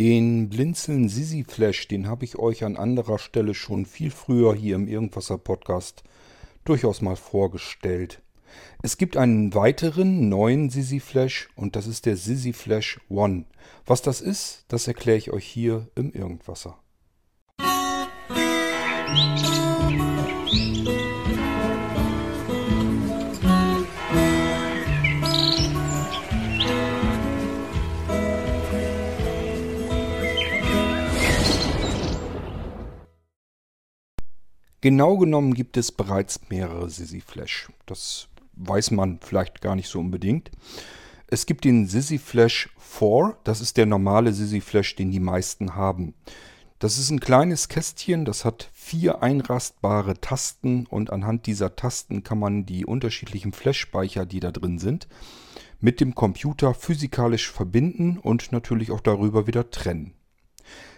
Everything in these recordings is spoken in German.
Den Blinzeln Sisi Flash, den habe ich euch an anderer Stelle schon viel früher hier im Irgendwasser Podcast durchaus mal vorgestellt. Es gibt einen weiteren neuen Sisi Flash und das ist der Sisi Flash One. Was das ist, das erkläre ich euch hier im Irgendwasser. Genau genommen gibt es bereits mehrere Sisi Flash. Das weiß man vielleicht gar nicht so unbedingt. Es gibt den Sisi Flash 4, das ist der normale Sisi Flash, den die meisten haben. Das ist ein kleines Kästchen, das hat vier einrastbare Tasten und anhand dieser Tasten kann man die unterschiedlichen Flash-Speicher, die da drin sind, mit dem Computer physikalisch verbinden und natürlich auch darüber wieder trennen.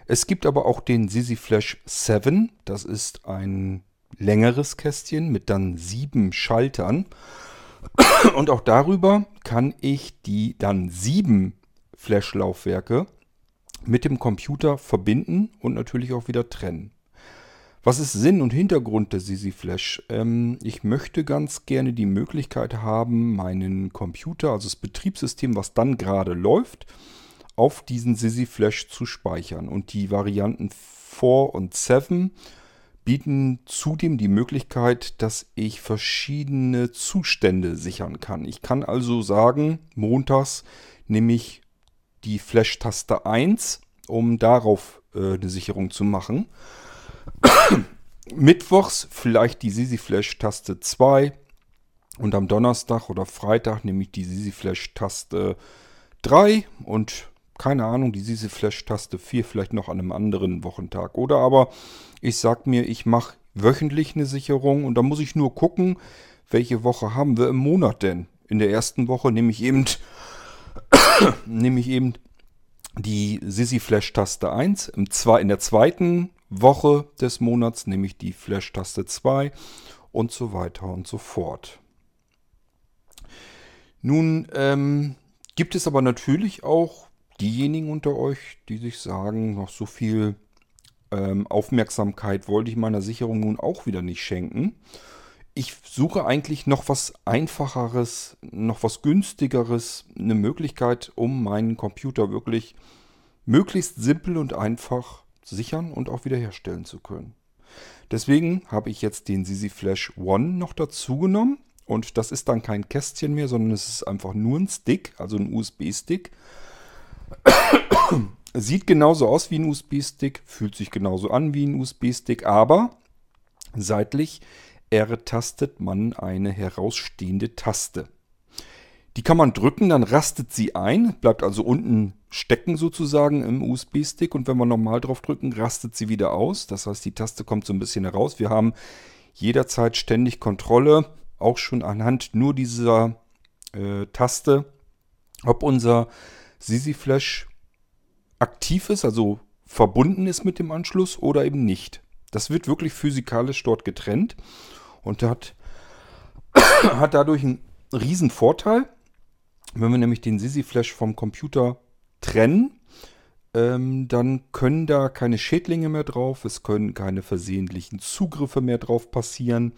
Es gibt aber auch den Sisi Flash 7. Das ist ein längeres Kästchen mit dann sieben Schaltern. Und auch darüber kann ich die dann sieben Flash-Laufwerke mit dem Computer verbinden und natürlich auch wieder trennen. Was ist Sinn und Hintergrund des Sisi Flash? Ähm, ich möchte ganz gerne die Möglichkeit haben, meinen Computer, also das Betriebssystem, was dann gerade läuft, auf diesen Sisi Flash zu speichern. Und die Varianten 4 und 7 bieten zudem die Möglichkeit, dass ich verschiedene Zustände sichern kann. Ich kann also sagen, montags nehme ich die Flash-Taste 1, um darauf äh, eine Sicherung zu machen. Mittwochs vielleicht die Sisi Flash-Taste 2 und am Donnerstag oder Freitag nehme ich die Sisi Flash-Taste 3 und keine Ahnung, die Sisi Flash-Taste 4 vielleicht noch an einem anderen Wochentag. Oder aber ich sage mir, ich mache wöchentlich eine Sicherung und da muss ich nur gucken, welche Woche haben wir im Monat denn. In der ersten Woche nehme ich eben, nehme ich eben die Sisi Flash-Taste 1. Im zwei, in der zweiten Woche des Monats nehme ich die Flash-Taste 2 und so weiter und so fort. Nun ähm, gibt es aber natürlich auch diejenigen unter euch, die sich sagen, noch so viel ähm, Aufmerksamkeit wollte ich meiner Sicherung nun auch wieder nicht schenken. Ich suche eigentlich noch was einfacheres, noch was günstigeres, eine Möglichkeit, um meinen Computer wirklich möglichst simpel und einfach sichern und auch wiederherstellen zu können. Deswegen habe ich jetzt den Sisi Flash One noch dazu genommen und das ist dann kein Kästchen mehr, sondern es ist einfach nur ein Stick, also ein USB-Stick Sieht genauso aus wie ein USB-Stick, fühlt sich genauso an wie ein USB-Stick, aber seitlich R-tastet man eine herausstehende Taste. Die kann man drücken, dann rastet sie ein, bleibt also unten stecken sozusagen im USB-Stick und wenn wir nochmal drauf drücken, rastet sie wieder aus. Das heißt, die Taste kommt so ein bisschen heraus. Wir haben jederzeit ständig Kontrolle, auch schon anhand nur dieser äh, Taste, ob unser Sisi Flash aktiv ist, also verbunden ist mit dem Anschluss oder eben nicht. Das wird wirklich physikalisch dort getrennt und hat, hat dadurch einen riesen Vorteil. Wenn wir nämlich den Sisi Flash vom Computer trennen, ähm, dann können da keine Schädlinge mehr drauf, es können keine versehentlichen Zugriffe mehr drauf passieren.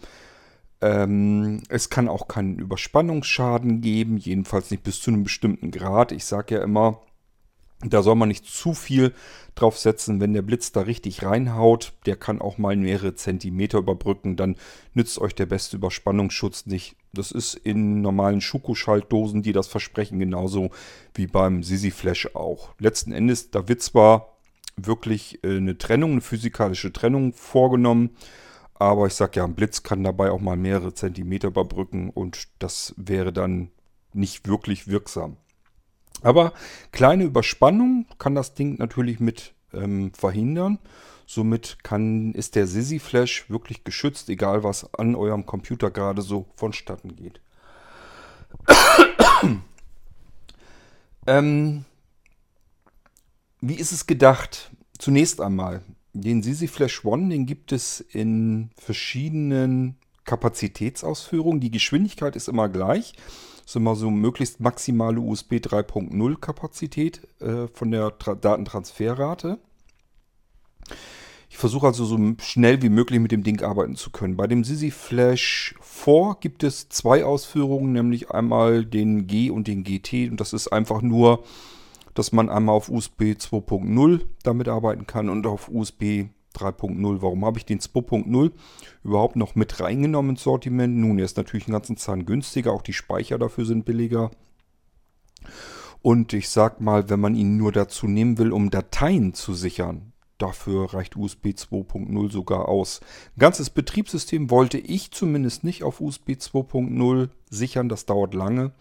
Ähm, es kann auch keinen Überspannungsschaden geben, jedenfalls nicht bis zu einem bestimmten Grad. Ich sage ja immer, da soll man nicht zu viel drauf setzen. Wenn der Blitz da richtig reinhaut, der kann auch mal mehrere Zentimeter überbrücken. Dann nützt euch der beste Überspannungsschutz nicht. Das ist in normalen Schuko-Schaltdosen, die das versprechen, genauso wie beim Sisi Flash auch. Letzten Endes, da wird zwar wirklich äh, eine Trennung, eine physikalische Trennung vorgenommen, aber ich sage ja, ein Blitz kann dabei auch mal mehrere Zentimeter überbrücken und das wäre dann nicht wirklich wirksam. Aber kleine Überspannung kann das Ding natürlich mit ähm, verhindern. Somit kann, ist der Sisi Flash wirklich geschützt, egal was an eurem Computer gerade so vonstatten geht. ähm, wie ist es gedacht? Zunächst einmal, den Sisi Flash One, den gibt es in verschiedenen Kapazitätsausführung. Die Geschwindigkeit ist immer gleich. Das ist immer so möglichst maximale USB 3.0 Kapazität äh, von der Tra Datentransferrate. Ich versuche also so schnell wie möglich mit dem Ding arbeiten zu können. Bei dem Sisi Flash 4 gibt es zwei Ausführungen, nämlich einmal den G und den GT. Und das ist einfach nur, dass man einmal auf USB 2.0 damit arbeiten kann und auf USB 3.0. Warum habe ich den 2.0 überhaupt noch mit reingenommen ins Sortiment? Nun, er ist natürlich einen ganzen Zahn günstiger, auch die Speicher dafür sind billiger. Und ich sag mal, wenn man ihn nur dazu nehmen will, um Dateien zu sichern, Dafür reicht USB 2.0 sogar aus. Ein ganzes Betriebssystem wollte ich zumindest nicht auf USB 2.0 sichern, das dauert lange.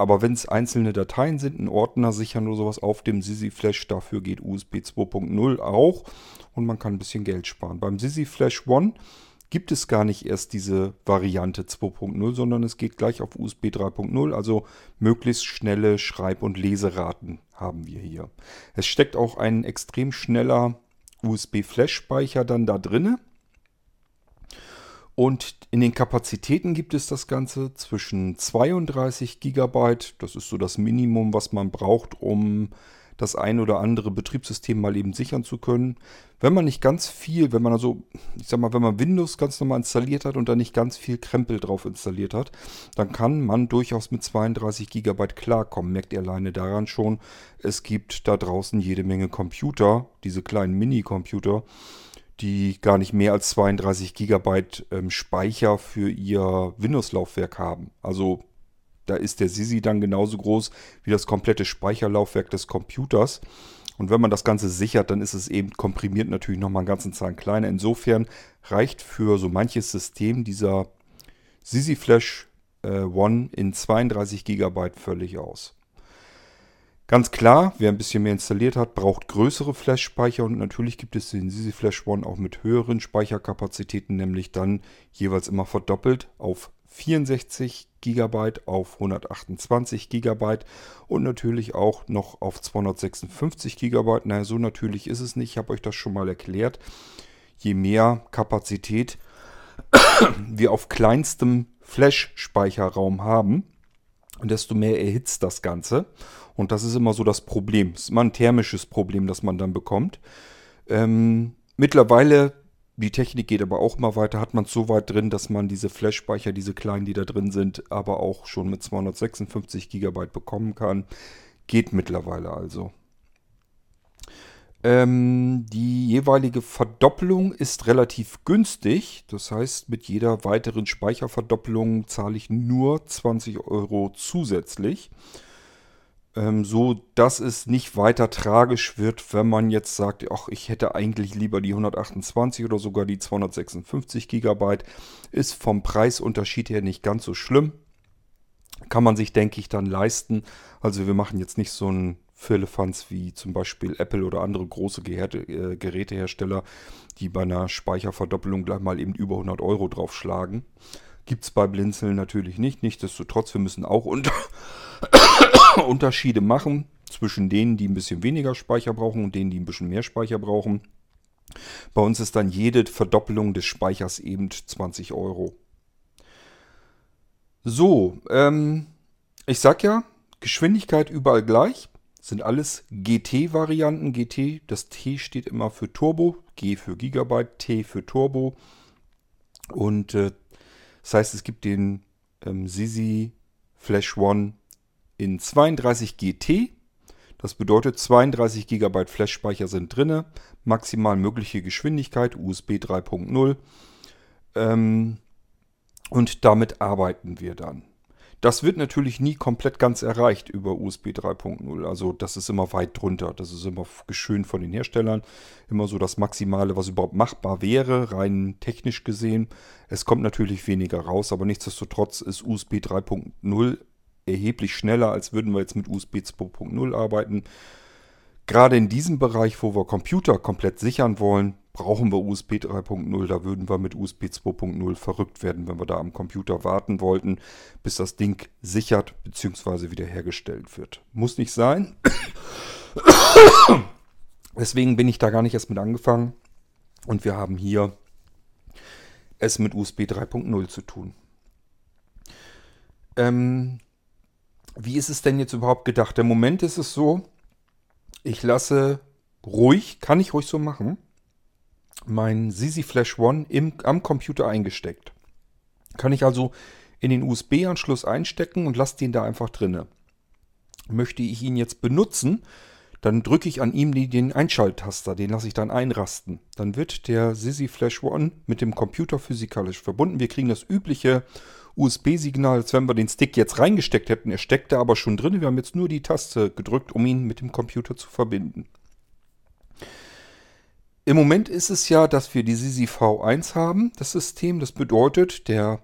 Aber wenn es einzelne Dateien sind, ein Ordner sichern oder sowas auf dem Sisi Flash, dafür geht USB 2.0 auch und man kann ein bisschen Geld sparen. Beim Sisi Flash One gibt es gar nicht erst diese Variante 2.0, sondern es geht gleich auf USB 3.0, also möglichst schnelle Schreib- und Leseraten haben wir hier. Es steckt auch ein extrem schneller USB-Flash-Speicher dann da drinne. Und in den Kapazitäten gibt es das Ganze zwischen 32 GB, das ist so das Minimum, was man braucht, um das ein oder andere Betriebssystem mal eben sichern zu können. Wenn man nicht ganz viel, wenn man also, ich sag mal, wenn man Windows ganz normal installiert hat und da nicht ganz viel Krempel drauf installiert hat, dann kann man durchaus mit 32 GB klarkommen. Merkt ihr alleine daran schon, es gibt da draußen jede Menge Computer, diese kleinen Mini-Computer, die gar nicht mehr als 32 GB ähm, Speicher für ihr Windows-Laufwerk haben. Also da ist der Sisi dann genauso groß wie das komplette Speicherlaufwerk des Computers. Und wenn man das Ganze sichert, dann ist es eben komprimiert natürlich nochmal einen ganzen Zahn kleiner. Insofern reicht für so manches System dieser Sisi Flash äh, One in 32 GB völlig aus. Ganz klar, wer ein bisschen mehr installiert hat, braucht größere Flash-Speicher und natürlich gibt es den Sisi Flash One auch mit höheren Speicherkapazitäten, nämlich dann jeweils immer verdoppelt auf 64 GB auf 128 GB und natürlich auch noch auf 256 GB. Naja, so natürlich ist es nicht. Ich habe euch das schon mal erklärt. Je mehr Kapazität wir auf kleinstem Flash-Speicherraum haben, desto mehr erhitzt das Ganze. Und das ist immer so das Problem. Das ist immer ein thermisches Problem, das man dann bekommt. Ähm, mittlerweile die Technik geht aber auch mal weiter, hat man es so weit drin, dass man diese Flash-Speicher, diese kleinen, die da drin sind, aber auch schon mit 256 GB bekommen kann. Geht mittlerweile also. Ähm, die jeweilige Verdoppelung ist relativ günstig. Das heißt, mit jeder weiteren Speicherverdoppelung zahle ich nur 20 Euro zusätzlich ähm, so dass es nicht weiter tragisch wird, wenn man jetzt sagt, ach, ich hätte eigentlich lieber die 128 oder sogar die 256 GB. Ist vom Preisunterschied her nicht ganz so schlimm. Kann man sich, denke ich, dann leisten. Also wir machen jetzt nicht so ein Firlefanz wie zum Beispiel Apple oder andere große äh, Gerätehersteller, die bei einer Speicherverdoppelung gleich mal eben über 100 Euro draufschlagen. Gibt es bei Blinzeln natürlich nicht. Nichtsdestotrotz, wir müssen auch unter Unterschiede machen zwischen denen, die ein bisschen weniger Speicher brauchen und denen, die ein bisschen mehr Speicher brauchen. Bei uns ist dann jede Verdoppelung des Speichers eben 20 Euro. So, ähm, ich sag ja, Geschwindigkeit überall gleich. Sind alles GT-Varianten. GT, das T steht immer für Turbo, G für Gigabyte, T für Turbo. Und äh, das heißt, es gibt den ähm, Sisi Flash One in 32 GT. Das bedeutet 32 GB Flash-Speicher sind drin, maximal mögliche Geschwindigkeit USB 3.0 ähm, und damit arbeiten wir dann. Das wird natürlich nie komplett ganz erreicht über USB 3.0. Also das ist immer weit drunter. Das ist immer geschönt von den Herstellern. Immer so das Maximale, was überhaupt machbar wäre, rein technisch gesehen. Es kommt natürlich weniger raus, aber nichtsdestotrotz ist USB 3.0 erheblich schneller, als würden wir jetzt mit USB 2.0 arbeiten. Gerade in diesem Bereich, wo wir Computer komplett sichern wollen, brauchen wir USB 3.0. Da würden wir mit USB 2.0 verrückt werden, wenn wir da am Computer warten wollten, bis das Ding sichert bzw. wiederhergestellt wird. Muss nicht sein. Deswegen bin ich da gar nicht erst mit angefangen. Und wir haben hier es mit USB 3.0 zu tun. Ähm, wie ist es denn jetzt überhaupt gedacht? Im Moment ist es so, ich lasse ruhig, kann ich ruhig so machen, mein Zizi Flash One im, am Computer eingesteckt. Kann ich also in den USB-Anschluss einstecken und lasse den da einfach drinne. Möchte ich ihn jetzt benutzen, dann drücke ich an ihm den Einschalttaster, den lasse ich dann einrasten. Dann wird der Sisi Flash One mit dem Computer physikalisch verbunden. Wir kriegen das übliche USB-Signal, als wenn wir den Stick jetzt reingesteckt hätten. Er steckte aber schon drin. Wir haben jetzt nur die Taste gedrückt, um ihn mit dem Computer zu verbinden. Im Moment ist es ja, dass wir die Sisi V1 haben, das System. Das bedeutet, der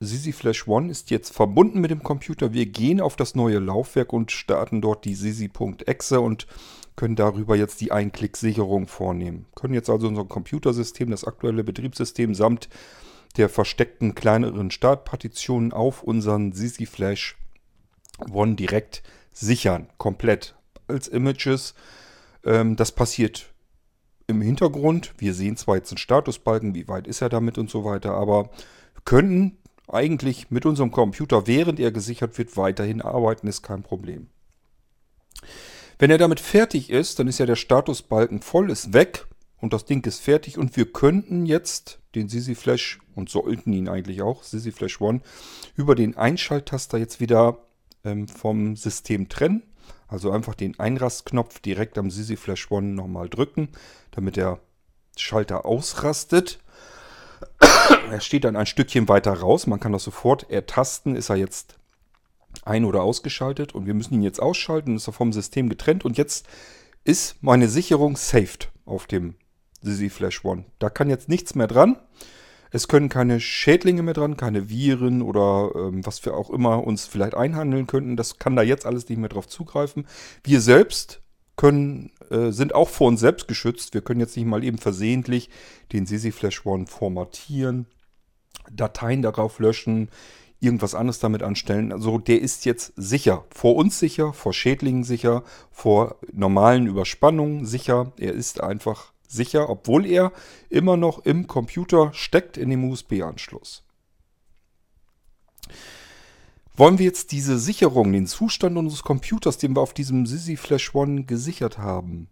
Sisi Flash One ist jetzt verbunden mit dem Computer. Wir gehen auf das neue Laufwerk und starten dort die Sisi.exe und können darüber jetzt die Einklicksicherung vornehmen. Können jetzt also unser Computersystem, das aktuelle Betriebssystem samt der versteckten kleineren Startpartitionen auf unseren Sisi Flash One direkt sichern. Komplett als Images. Ähm, das passiert im Hintergrund. Wir sehen zwar jetzt einen Statusbalken, wie weit ist er damit und so weiter, aber können eigentlich mit unserem Computer, während er gesichert wird, weiterhin arbeiten, ist kein Problem. Wenn er damit fertig ist, dann ist ja der Statusbalken voll, ist weg und das Ding ist fertig und wir könnten jetzt den Sisi Flash und sollten ihn eigentlich auch, Sisi Flash One, über den Einschalttaster jetzt wieder ähm, vom System trennen. Also einfach den Einrastknopf direkt am Sisi Flash One nochmal drücken, damit der Schalter ausrastet. er steht dann ein Stückchen weiter raus. Man kann das sofort ertasten. Ist er jetzt ein- oder ausgeschaltet? Und wir müssen ihn jetzt ausschalten. Ist er vom System getrennt. Und jetzt ist meine Sicherung saved auf dem Sisi Flash One. Da kann jetzt nichts mehr dran. Es können keine Schädlinge mehr dran, keine Viren oder ähm, was wir auch immer uns vielleicht einhandeln könnten. Das kann da jetzt alles nicht mehr drauf zugreifen. Wir selbst können, äh, sind auch vor uns selbst geschützt. Wir können jetzt nicht mal eben versehentlich den Sisi Flash One formatieren, Dateien darauf löschen, irgendwas anderes damit anstellen. Also der ist jetzt sicher. Vor uns sicher, vor Schädlingen sicher, vor normalen Überspannungen sicher. Er ist einfach sicher, obwohl er immer noch im Computer steckt in dem USB-Anschluss. Wollen wir jetzt diese Sicherung, den Zustand unseres Computers, den wir auf diesem Sisi Flash One gesichert haben,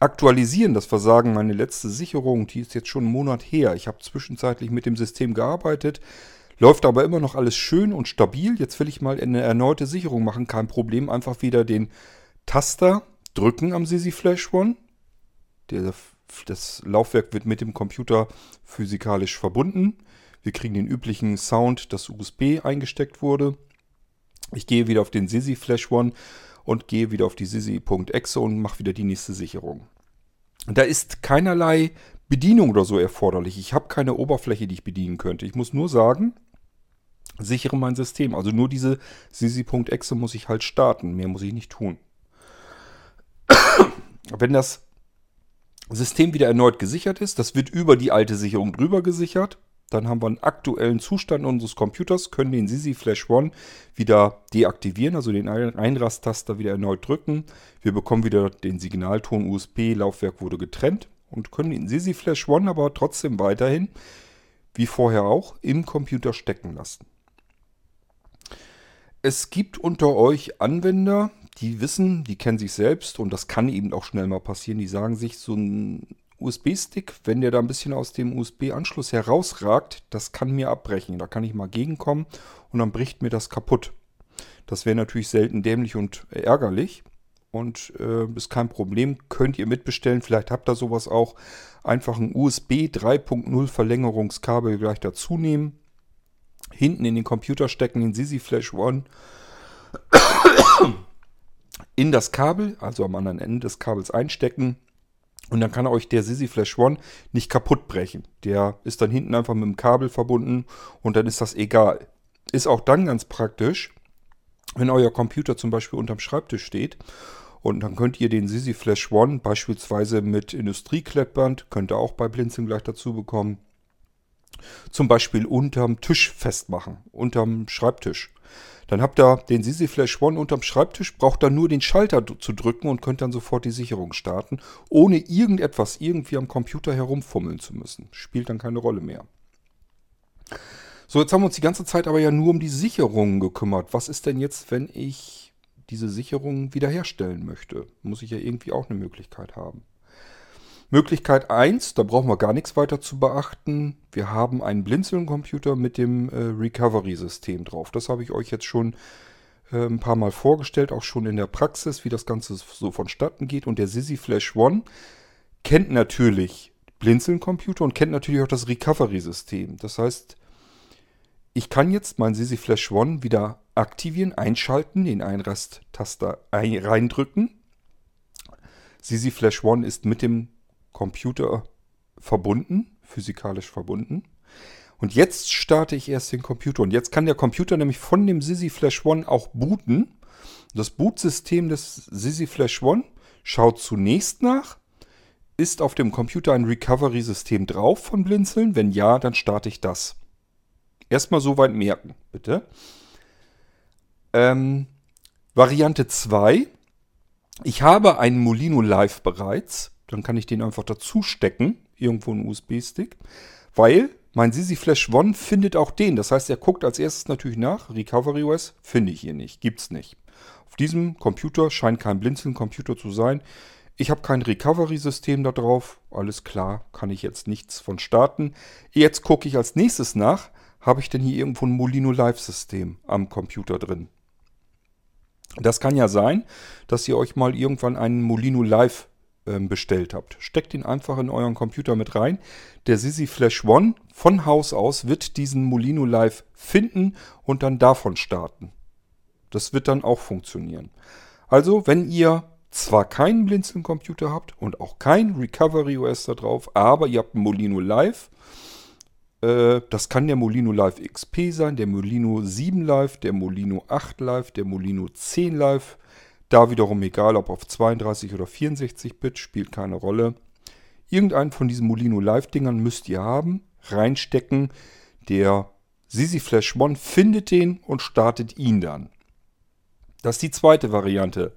aktualisieren, dass wir sagen, meine letzte Sicherung, die ist jetzt schon einen Monat her. Ich habe zwischenzeitlich mit dem System gearbeitet, läuft aber immer noch alles schön und stabil. Jetzt will ich mal eine erneute Sicherung machen, kein Problem. Einfach wieder den Taster drücken am Sisi Flash One. Der, das Laufwerk wird mit dem Computer physikalisch verbunden. Wir kriegen den üblichen Sound, dass USB eingesteckt wurde. Ich gehe wieder auf den Sisi Flash One und gehe wieder auf die Sisi.exe und mache wieder die nächste Sicherung. Da ist keinerlei Bedienung oder so erforderlich. Ich habe keine Oberfläche, die ich bedienen könnte. Ich muss nur sagen, sichere mein System. Also nur diese Sisi.exe muss ich halt starten. Mehr muss ich nicht tun. Wenn das System wieder erneut gesichert ist, das wird über die alte Sicherung drüber gesichert, dann haben wir einen aktuellen Zustand unseres Computers, können den Sisi Flash One wieder deaktivieren, also den Einrast-Taster wieder erneut drücken. Wir bekommen wieder den Signalton USB, Laufwerk wurde getrennt und können den Sisi Flash One aber trotzdem weiterhin, wie vorher auch, im Computer stecken lassen. Es gibt unter euch Anwender, die wissen, die kennen sich selbst und das kann eben auch schnell mal passieren, die sagen sich, so ein USB-Stick, wenn der da ein bisschen aus dem USB-Anschluss herausragt, das kann mir abbrechen. Da kann ich mal gegenkommen und dann bricht mir das kaputt. Das wäre natürlich selten dämlich und ärgerlich und äh, ist kein Problem. Könnt ihr mitbestellen. Vielleicht habt ihr sowas auch. Einfach ein USB 3.0 Verlängerungskabel gleich dazu nehmen. Hinten in den Computer stecken, den Sisi Flash One. In das Kabel, also am anderen Ende des Kabels einstecken und dann kann euch der Sisi Flash One nicht kaputt brechen. Der ist dann hinten einfach mit dem Kabel verbunden und dann ist das egal. Ist auch dann ganz praktisch, wenn euer Computer zum Beispiel unterm Schreibtisch steht und dann könnt ihr den Sisi Flash One beispielsweise mit Industrieklettband, könnt ihr auch bei Blinzeln gleich dazu bekommen, zum Beispiel unterm Tisch festmachen, unterm Schreibtisch. Dann habt ihr den Sisi Flash One unterm Schreibtisch, braucht dann nur den Schalter zu drücken und könnt dann sofort die Sicherung starten, ohne irgendetwas irgendwie am Computer herumfummeln zu müssen. Spielt dann keine Rolle mehr. So, jetzt haben wir uns die ganze Zeit aber ja nur um die Sicherungen gekümmert. Was ist denn jetzt, wenn ich diese Sicherung wiederherstellen möchte? Muss ich ja irgendwie auch eine Möglichkeit haben. Möglichkeit 1, da brauchen wir gar nichts weiter zu beachten. Wir haben einen Blinzeln-Computer mit dem äh, Recovery-System drauf. Das habe ich euch jetzt schon äh, ein paar Mal vorgestellt, auch schon in der Praxis, wie das Ganze so vonstatten geht. Und der Sisi Flash One kennt natürlich Blinzeln-Computer und kennt natürlich auch das Recovery-System. Das heißt, ich kann jetzt mein Sisi Flash One wieder aktivieren, einschalten, den Einrasttaster ein reindrücken. Sisi Flash One ist mit dem Computer verbunden, physikalisch verbunden. Und jetzt starte ich erst den Computer. Und jetzt kann der Computer nämlich von dem Sisi Flash One auch booten. Das Bootsystem des Sisi Flash One schaut zunächst nach, ist auf dem Computer ein Recovery-System drauf von Blinzeln? Wenn ja, dann starte ich das. Erstmal soweit merken, bitte. Ähm, Variante 2. Ich habe einen Molino Live bereits. Dann kann ich den einfach dazu stecken, irgendwo einen USB-Stick. Weil mein Sisi Flash One findet auch den. Das heißt, er guckt als erstes natürlich nach. Recovery OS finde ich hier nicht. Gibt's nicht. Auf diesem Computer scheint kein Blinzeln-Computer zu sein. Ich habe kein Recovery-System da drauf. Alles klar, kann ich jetzt nichts von starten. Jetzt gucke ich als nächstes nach habe ich denn hier irgendwo ein Molino Live-System am Computer drin? Das kann ja sein, dass ihr euch mal irgendwann einen Molino Live bestellt habt. Steckt ihn einfach in euren Computer mit rein. Der Sisi Flash One von Haus aus wird diesen Molino Live finden und dann davon starten. Das wird dann auch funktionieren. Also, wenn ihr zwar keinen Blinzeln-Computer habt und auch kein Recovery OS da drauf, aber ihr habt einen Molino Live, äh, das kann der Molino Live XP sein, der Molino 7 Live, der Molino 8 Live, der Molino 10 Live. Da wiederum egal, ob auf 32 oder 64 Bit, spielt keine Rolle. Irgendeinen von diesen Molino Live-Dingern müsst ihr haben, reinstecken. Der Sisi Flash One findet den und startet ihn dann. Das ist die zweite Variante.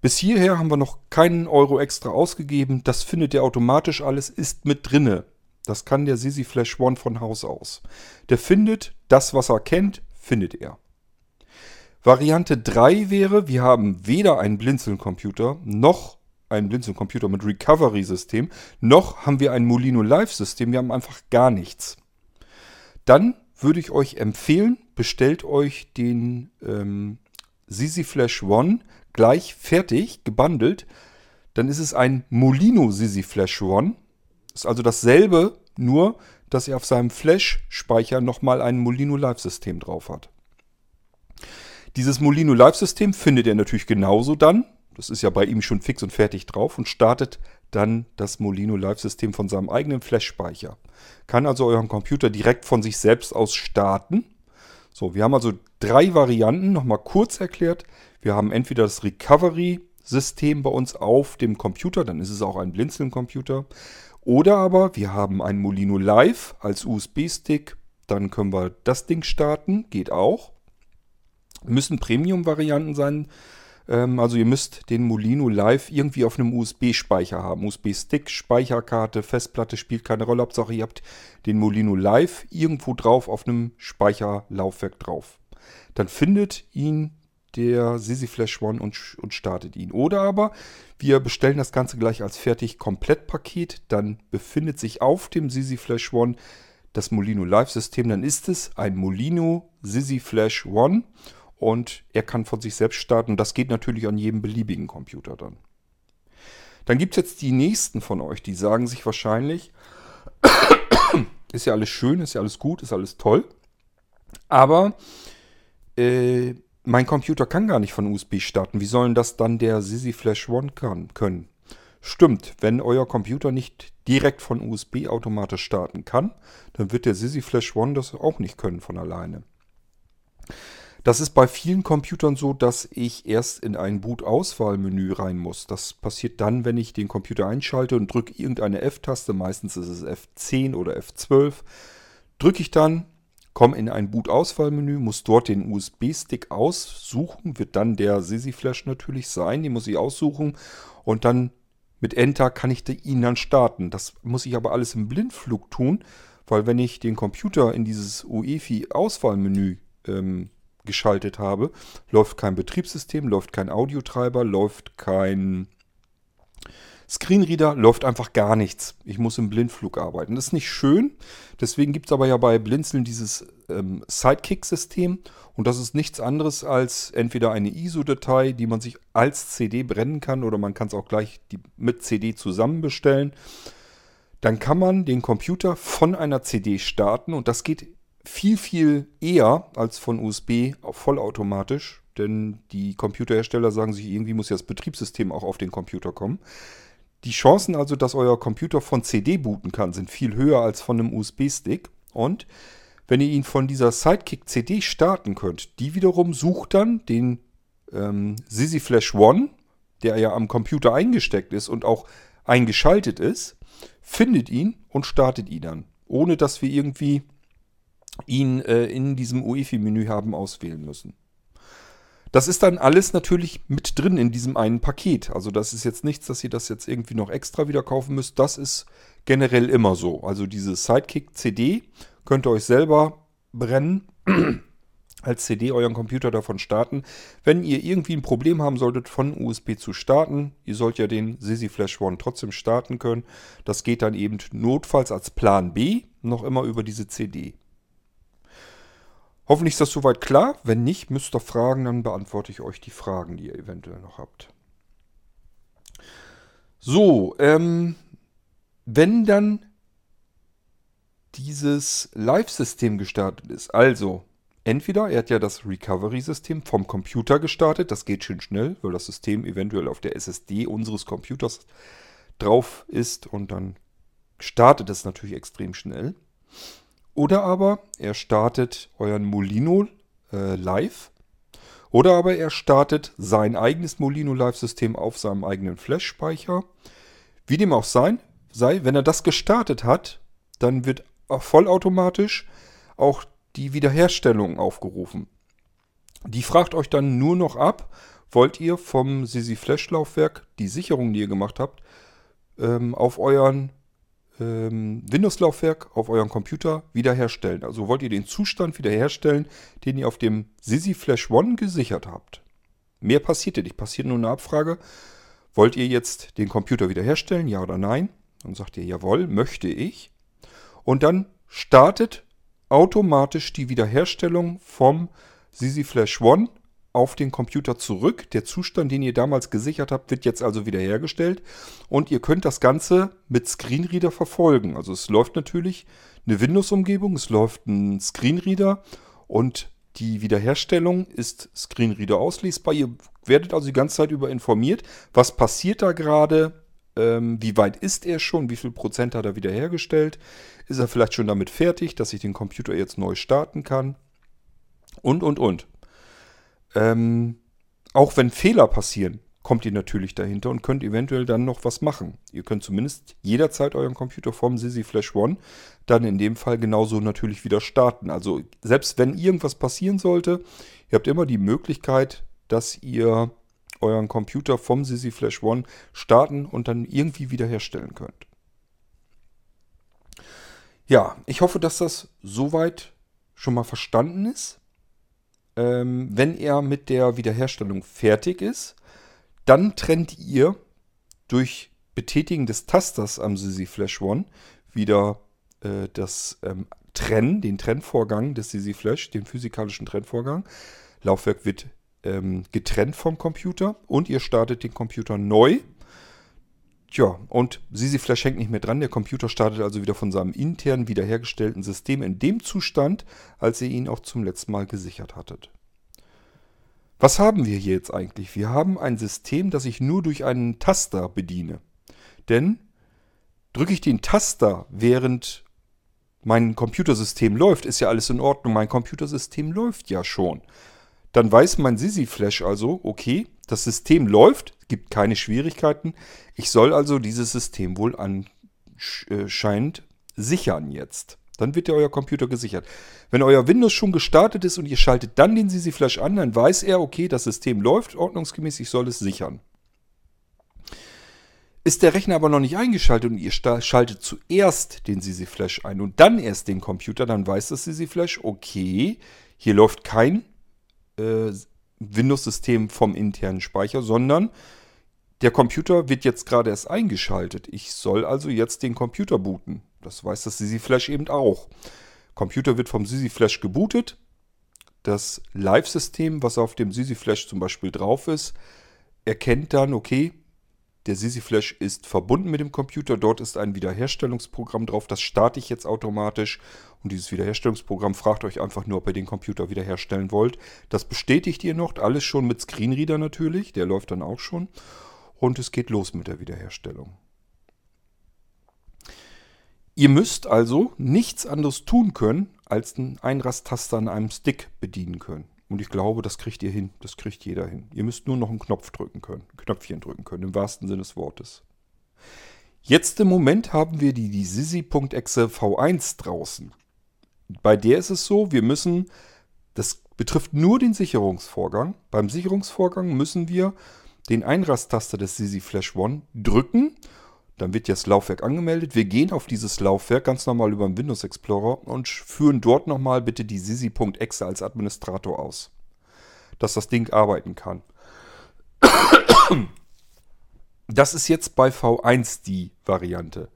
Bis hierher haben wir noch keinen Euro extra ausgegeben. Das findet ihr automatisch alles, ist mit drinne. Das kann der Sisi Flash One von Haus aus. Der findet das, was er kennt, findet er. Variante 3 wäre, wir haben weder einen Blinzeln-Computer noch einen Blinzeln-Computer mit Recovery-System, noch haben wir ein Molino Live-System. Wir haben einfach gar nichts. Dann würde ich euch empfehlen, bestellt euch den ähm, Sisi Flash One gleich fertig, gebundelt. Dann ist es ein Molino Sisi Flash One ist also dasselbe, nur dass er auf seinem Flash-Speicher nochmal ein Molino Live-System drauf hat. Dieses Molino Live-System findet er natürlich genauso dann. Das ist ja bei ihm schon fix und fertig drauf und startet dann das Molino Live-System von seinem eigenen Flash-Speicher. Kann also euren Computer direkt von sich selbst aus starten. So, wir haben also drei Varianten, nochmal kurz erklärt. Wir haben entweder das Recovery-System bei uns auf dem Computer, dann ist es auch ein Blinzeln-Computer. Oder aber wir haben ein Molino Live als USB-Stick. Dann können wir das Ding starten. Geht auch. Müssen Premium-Varianten sein. Ähm, also ihr müsst den Molino Live irgendwie auf einem USB-Speicher haben. USB-Stick, Speicherkarte, Festplatte spielt keine Rolle. Hauptsache ihr habt den Molino Live irgendwo drauf auf einem Speicherlaufwerk drauf. Dann findet ihn der Sisi Flash One und, und startet ihn. Oder aber wir bestellen das Ganze gleich als fertig Komplettpaket. Dann befindet sich auf dem Sisi Flash One das Molino Live System. Dann ist es ein Molino Sisi Flash One und er kann von sich selbst starten. Das geht natürlich an jedem beliebigen Computer dann. Dann gibt es jetzt die nächsten von euch, die sagen sich wahrscheinlich, ist ja alles schön, ist ja alles gut, ist alles toll. Aber äh, mein Computer kann gar nicht von USB starten. Wie sollen das dann der Sisi Flash One kann, können? Stimmt, wenn euer Computer nicht direkt von USB automatisch starten kann, dann wird der Sisi Flash One das auch nicht können von alleine. Das ist bei vielen Computern so, dass ich erst in ein Boot-Auswahlmenü rein muss. Das passiert dann, wenn ich den Computer einschalte und drücke irgendeine F-Taste, meistens ist es F10 oder F12. Drücke ich dann, komme in ein Boot-Auswahlmenü, muss dort den USB-Stick aussuchen, wird dann der Sisi Flash natürlich sein, den muss ich aussuchen und dann Mit Enter kann ich ihn dann starten. Das muss ich aber alles im Blindflug tun, weil wenn ich den Computer in dieses UEFI-Auswahlmenü ähm, geschaltet habe, läuft kein Betriebssystem, läuft kein Audiotreiber, läuft kein Screenreader, läuft einfach gar nichts. Ich muss im Blindflug arbeiten. Das ist nicht schön. Deswegen gibt es aber ja bei Blinzeln dieses ähm, Sidekick-System. Und das ist nichts anderes als entweder eine ISO-Datei, die man sich als CD brennen kann, oder man kann es auch gleich die, mit CD zusammen bestellen. Dann kann man den Computer von einer CD starten und das geht viel, viel eher als von USB vollautomatisch, denn die Computerhersteller sagen sich, irgendwie muss ja das Betriebssystem auch auf den Computer kommen. Die Chancen also, dass euer Computer von CD booten kann, sind viel höher als von einem USB-Stick. Und wenn ihr ihn von dieser Sidekick CD starten könnt, die wiederum sucht dann den ähm, Sisi Flash One, der ja am Computer eingesteckt ist und auch eingeschaltet ist, findet ihn und startet ihn dann, ohne dass wir irgendwie ihn äh, in diesem UEFI-Menü haben auswählen müssen. Das ist dann alles natürlich mit drin in diesem einen Paket. Also das ist jetzt nichts, dass ihr das jetzt irgendwie noch extra wieder kaufen müsst. Das ist generell immer so. Also diese Sidekick CD könnt ihr euch selber brennen, als CD euren Computer davon starten. Wenn ihr irgendwie ein Problem haben solltet, von USB zu starten, ihr sollt ja den Sisi Flash One trotzdem starten können. Das geht dann eben notfalls als Plan B noch immer über diese CD. Hoffentlich ist das soweit klar. Wenn nicht, müsst ihr fragen, dann beantworte ich euch die Fragen, die ihr eventuell noch habt. So, ähm, wenn dann dieses Live-System gestartet ist, also entweder er hat ja das Recovery-System vom Computer gestartet, das geht schön schnell, weil das System eventuell auf der SSD unseres Computers drauf ist und dann startet es natürlich extrem schnell. Oder aber er startet euren Molino äh, live. Oder aber er startet sein eigenes Molino Live-System auf seinem eigenen Flash-Speicher. Wie dem auch sein, sei, wenn er das gestartet hat, dann wird vollautomatisch auch die Wiederherstellung aufgerufen. Die fragt euch dann nur noch ab, wollt ihr vom Sisi Flash Laufwerk die Sicherung, die ihr gemacht habt, ähm, auf euren Windows-Laufwerk auf eurem Computer wiederherstellen. Also wollt ihr den Zustand wiederherstellen, den ihr auf dem Sisi Flash One gesichert habt. Mehr passiert nicht. Passiert nur eine Abfrage. Wollt ihr jetzt den Computer wiederherstellen, ja oder nein? Dann sagt ihr, jawohl, möchte ich. Und dann startet automatisch die Wiederherstellung vom Sisi Flash One auf den Computer zurück. Der Zustand, den ihr damals gesichert habt, wird jetzt also wiederhergestellt. Und ihr könnt das Ganze mit Screenreader verfolgen. Also es läuft natürlich eine Windows-Umgebung, es läuft ein Screenreader und die Wiederherstellung ist Screenreader auslesbar. Ihr werdet also die ganze Zeit über informiert, was passiert da gerade, ähm, wie weit ist er schon, wie viel Prozent hat er wiederhergestellt, ist er vielleicht schon damit fertig, dass ich den Computer jetzt neu starten kann und, und, und. Ähm, auch wenn Fehler passieren, kommt ihr natürlich dahinter und könnt eventuell dann noch was machen. Ihr könnt zumindest jederzeit euren Computer vom Sisi Flash One dann in dem Fall genauso natürlich wieder starten. Also selbst wenn irgendwas passieren sollte, ihr habt immer die Möglichkeit, dass ihr euren Computer vom Sisi Flash One starten und dann irgendwie wiederherstellen könnt. Ja, ich hoffe, dass das soweit schon mal verstanden ist ähm, wenn er mit der Wiederherstellung fertig ist, dann trennt ihr durch Betätigen des Tasters am Sisi Flash One wieder äh, das ähm, Trennen, den Trennvorgang des Sisi Flash, den physikalischen Trennvorgang. Laufwerk wird ähm, getrennt vom Computer und ihr startet den Computer neu Tja, und Sisi Flash hängt nicht mehr dran. Der Computer startet also wieder von seinem internen wiederhergestellten System in dem Zustand, als ihr ihn auch zum letzten Mal gesichert hattet. Was haben wir hier jetzt eigentlich? Wir haben ein System, das ich nur durch einen Taster bediene. Denn drücke ich den Taster, während mein Computersystem läuft, ist ja alles in Ordnung. Mein Computersystem läuft ja schon. Dann weiß mein Sisi Flash also, okay, das System läuft, gibt keine Schwierigkeiten. Ich soll also dieses System wohl anscheinend sichern jetzt. Dann wird ja euer Computer gesichert. Wenn euer Windows schon gestartet ist und ihr schaltet dann den Sisi Flash an, dann weiß er, okay, das System läuft ordnungsgemäß, ich soll es sichern. Ist der Rechner aber noch nicht eingeschaltet und ihr schaltet zuerst den Sisi Flash ein und dann erst den Computer, dann weiß das Sisi Flash, okay, hier läuft kein äh, Windows-System vom internen Speicher, sondern der Computer wird jetzt gerade erst eingeschaltet. Ich soll also jetzt den Computer booten. Das weiß das Sisi Flash eben auch. Computer wird vom Sisi Flash gebootet. Das Live-System, was auf dem Sisi Flash zum Beispiel drauf ist, erkennt dann, okay, der Sisi Flash ist verbunden mit dem Computer. Dort ist ein Wiederherstellungsprogramm drauf. Das starte ich jetzt automatisch. Und dieses Wiederherstellungsprogramm fragt euch einfach nur, ob ihr den Computer wiederherstellen wollt. Das bestätigt ihr noch. Alles schon mit Screenreader natürlich. Der läuft dann auch schon. Und es geht los mit der Wiederherstellung. Ihr müsst also nichts anderes tun können, als einen Einrasttaster an einem Stick bedienen können. Und ich glaube, das kriegt ihr hin. Das kriegt jeder hin. Ihr müsst nur noch einen Knopf drücken können. Knöpfchen drücken können, im wahrsten Sinne des Wortes. Jetzt im Moment haben wir die, die Sisi.exe V1 draußen. Bei der ist es so, wir müssen, das betrifft nur den Sicherungsvorgang. Beim Sicherungsvorgang müssen wir den Einrasttaster des Sisi Flash One drücken dann wird jetzt Laufwerk angemeldet. Wir gehen auf dieses Laufwerk ganz normal über den Windows Explorer und führen dort nochmal bitte die sisi.exe als Administrator aus. Dass das Ding arbeiten kann. Das ist jetzt bei V1 die Variante.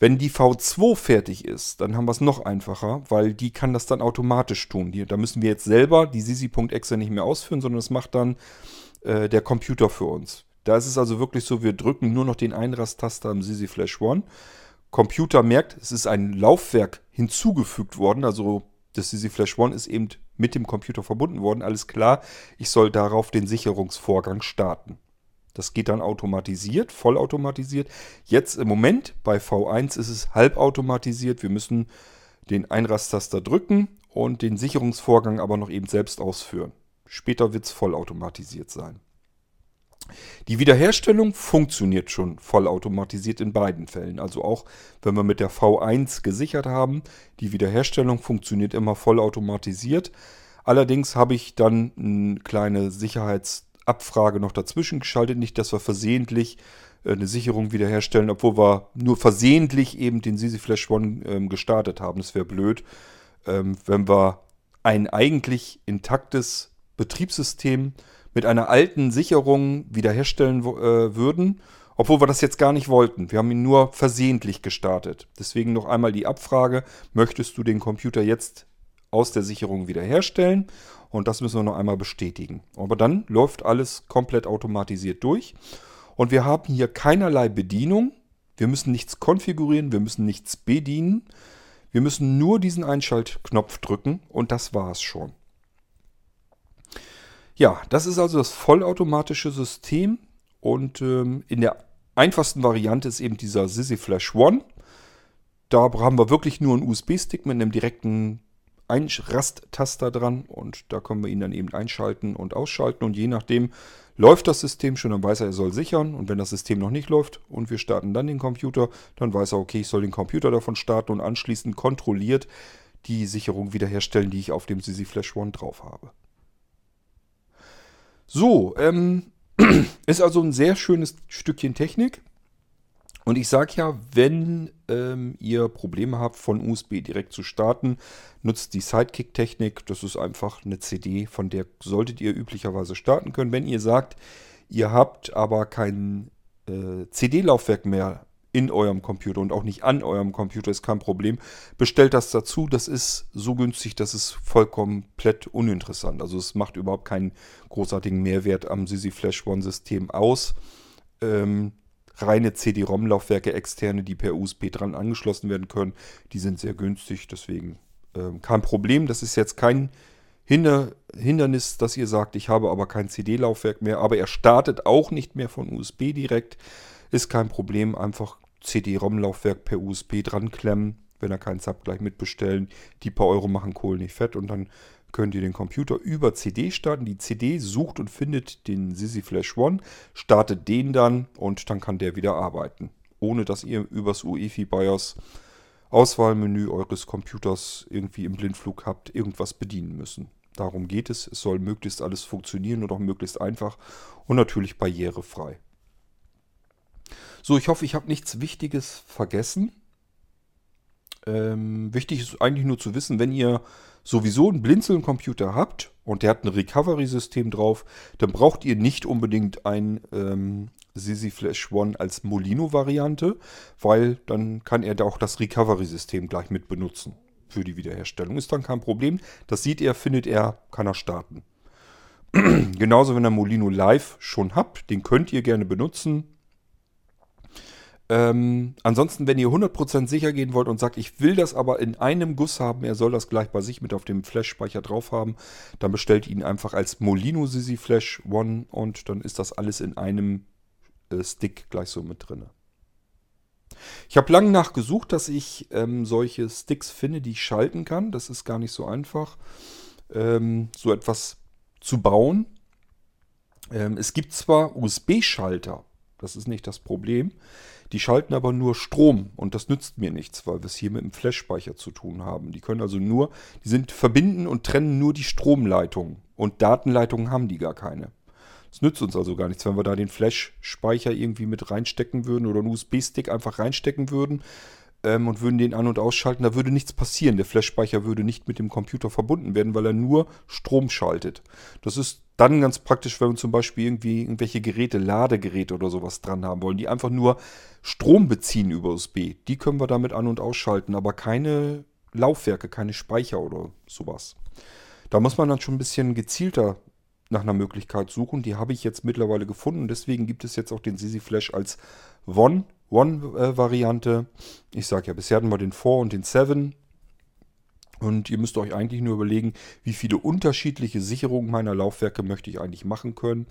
Wenn die V2 fertig ist, dann haben wir es noch einfacher, weil die kann das dann automatisch tun. da müssen wir jetzt selber die sisi.exe nicht mehr ausführen, sondern das macht dann äh, der Computer für uns. Da ist es also wirklich so, wir drücken nur noch den Einrasttaster im Sisi Flash One. Computer merkt, es ist ein Laufwerk hinzugefügt worden, also das Sisi Flash One ist eben mit dem Computer verbunden worden. Alles klar, ich soll darauf den Sicherungsvorgang starten. Das geht dann automatisiert, vollautomatisiert. Jetzt im Moment bei V1 ist es halbautomatisiert. Wir müssen den Einrasttaster drücken und den Sicherungsvorgang aber noch eben selbst ausführen. Später wird es vollautomatisiert sein. Die Wiederherstellung funktioniert schon vollautomatisiert in beiden Fällen. Also auch wenn wir mit der V1 gesichert haben, die Wiederherstellung funktioniert immer vollautomatisiert. Allerdings habe ich dann eine kleine Sicherheitsabfrage noch dazwischen geschaltet. Nicht, dass wir versehentlich äh, eine Sicherung wiederherstellen, obwohl wir nur versehentlich eben den Sisi Flash One ähm, gestartet haben. Das wäre blöd, ähm, wenn wir ein eigentlich intaktes Betriebssystem mit einer alten Sicherung wiederherstellen äh, würden, obwohl wir das jetzt gar nicht wollten. Wir haben ihn nur versehentlich gestartet. Deswegen noch einmal die Abfrage, möchtest du den Computer jetzt aus der Sicherung wiederherstellen? Und das müssen wir noch einmal bestätigen. Aber dann läuft alles komplett automatisiert durch. Und wir haben hier keinerlei Bedienung. Wir müssen nichts konfigurieren, wir müssen nichts bedienen. Wir müssen nur diesen Einschaltknopf drücken und das war es schon. Ja, das ist also das vollautomatische System und ähm, in der einfachsten Variante ist eben dieser Sisi Flash One. Da haben wir wirklich nur einen USB-Stick mit einem direkten Rasttaster dran und da können wir ihn dann eben einschalten und ausschalten und je nachdem läuft das System schon, dann weiß er, er soll sichern und wenn das System noch nicht läuft und wir starten dann den Computer, dann weiß er, okay, ich soll den Computer davon starten und anschließend kontrolliert die Sicherung wiederherstellen, die ich auf dem Sisi Flash One drauf habe. So, ähm, ist also ein sehr schönes Stückchen Technik. Und ich sage ja, wenn ähm, ihr Probleme habt, von USB direkt zu starten, nutzt die Sidekick-Technik. Das ist einfach eine CD, von der solltet ihr üblicherweise starten können. Wenn ihr sagt, ihr habt aber kein äh, CD-Laufwerk mehr in eurem Computer und auch nicht an eurem Computer, ist kein Problem. Bestellt das dazu, das ist so günstig, das ist vollkommen komplett uninteressant. Also es macht überhaupt keinen großartigen Mehrwert am Sisi Flash One System aus. Ähm, reine CD-ROM-Laufwerke externe, die per USB dran angeschlossen werden können, die sind sehr günstig, deswegen ähm, kein Problem. Das ist jetzt kein Hinder Hindernis, dass ihr sagt, ich habe aber kein CD-Laufwerk mehr, aber er startet auch nicht mehr von USB direkt. Ist kein Problem, einfach CD-ROM-Laufwerk per USB dran klemmen. Wenn ihr keins habt, gleich mitbestellen. Die paar Euro machen Kohl nicht fett und dann könnt ihr den Computer über CD starten. Die CD sucht und findet den Sisi Flash One, startet den dann und dann kann der wieder arbeiten. Ohne dass ihr übers UEFI BIOS Auswahlmenü eures Computers irgendwie im Blindflug habt, irgendwas bedienen müssen. Darum geht es. Es soll möglichst alles funktionieren und auch möglichst einfach und natürlich barrierefrei. So, ich hoffe, ich habe nichts Wichtiges vergessen. Ähm, wichtig ist eigentlich nur zu wissen, wenn ihr sowieso einen Blinzeln-Computer habt und der hat ein Recovery-System drauf, dann braucht ihr nicht unbedingt ein ähm, Sisi Flash One als Molino-Variante, weil dann kann er da auch das Recovery-System gleich mit benutzen für die Wiederherstellung. Ist dann kein Problem. Das sieht er, findet er, kann er starten. Genauso, wenn ihr Molino Live schon habt, den könnt ihr gerne benutzen. Ähm, ansonsten, wenn ihr 100% sicher gehen wollt und sagt, ich will das aber in einem Guss haben, er soll das gleich bei sich mit auf dem Flash-Speicher drauf haben, dann bestellt ihn einfach als Molino Sisi Flash One und dann ist das alles in einem äh, Stick gleich so mit drin. Ich habe lange nachgesucht, dass ich ähm, solche Sticks finde, die ich schalten kann. Das ist gar nicht so einfach, ähm, so etwas zu bauen. Ähm, es gibt zwar USB-Schalter, das ist nicht das Problem. Die schalten aber nur Strom und das nützt mir nichts, weil wir es hier mit einem Flash-Speicher zu tun haben. Die können also nur, die sind verbinden und trennen nur die Stromleitungen und Datenleitungen haben die gar keine. Es nützt uns also gar nichts, wenn wir da den Flash-Speicher irgendwie mit reinstecken würden oder einen USB-Stick einfach reinstecken würden ähm, und würden den an- und ausschalten. Da würde nichts passieren. Der Flash-Speicher würde nicht mit dem Computer verbunden werden, weil er nur Strom schaltet. Das ist dann ganz praktisch, wenn wir zum Beispiel irgendwie irgendwelche Geräte, Ladegeräte oder sowas dran haben wollen, die einfach nur Strom beziehen über USB. Die können wir damit an- und ausschalten, aber keine Laufwerke, keine Speicher oder sowas. Da muss man dann schon ein bisschen gezielter nach einer Möglichkeit suchen. Die habe ich jetzt mittlerweile gefunden. Deswegen gibt es jetzt auch den Sisi Flash als One-Variante. ich sage ja, bisher hatten wir den 4 und den 7. Und ihr müsst euch eigentlich nur überlegen, wie viele unterschiedliche Sicherungen meiner Laufwerke möchte ich eigentlich machen können.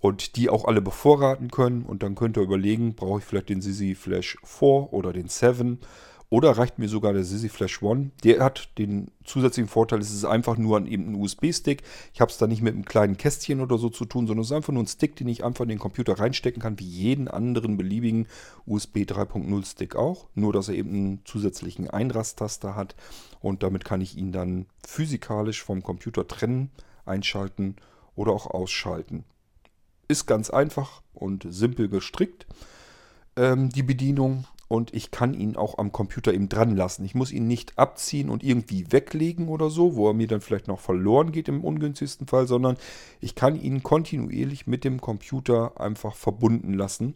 Und die auch alle bevorraten können. Und dann könnt ihr überlegen, brauche ich vielleicht den Sisi Flash 4 oder den 7 oder reicht mir sogar der Sisi Flash One. Der hat den zusätzlichen Vorteil, es ist einfach nur ein, eben ein USB-Stick. Ich habe es da nicht mit einem kleinen Kästchen oder so zu tun, sondern es ist einfach nur ein Stick, den ich einfach in den Computer reinstecken kann, wie jeden anderen beliebigen USB 3.0 Stick auch. Nur, dass er eben einen zusätzlichen Einrasttaster hat und damit kann ich ihn dann physikalisch vom Computer trennen, einschalten oder auch ausschalten. Ist ganz einfach und simpel gestrickt, ähm, die Bedienung und ich kann ihn auch am Computer eben dran lassen. Ich muss ihn nicht abziehen und irgendwie weglegen oder so, wo er mir dann vielleicht noch verloren geht im ungünstigsten Fall, sondern ich kann ihn kontinuierlich mit dem Computer einfach verbunden lassen.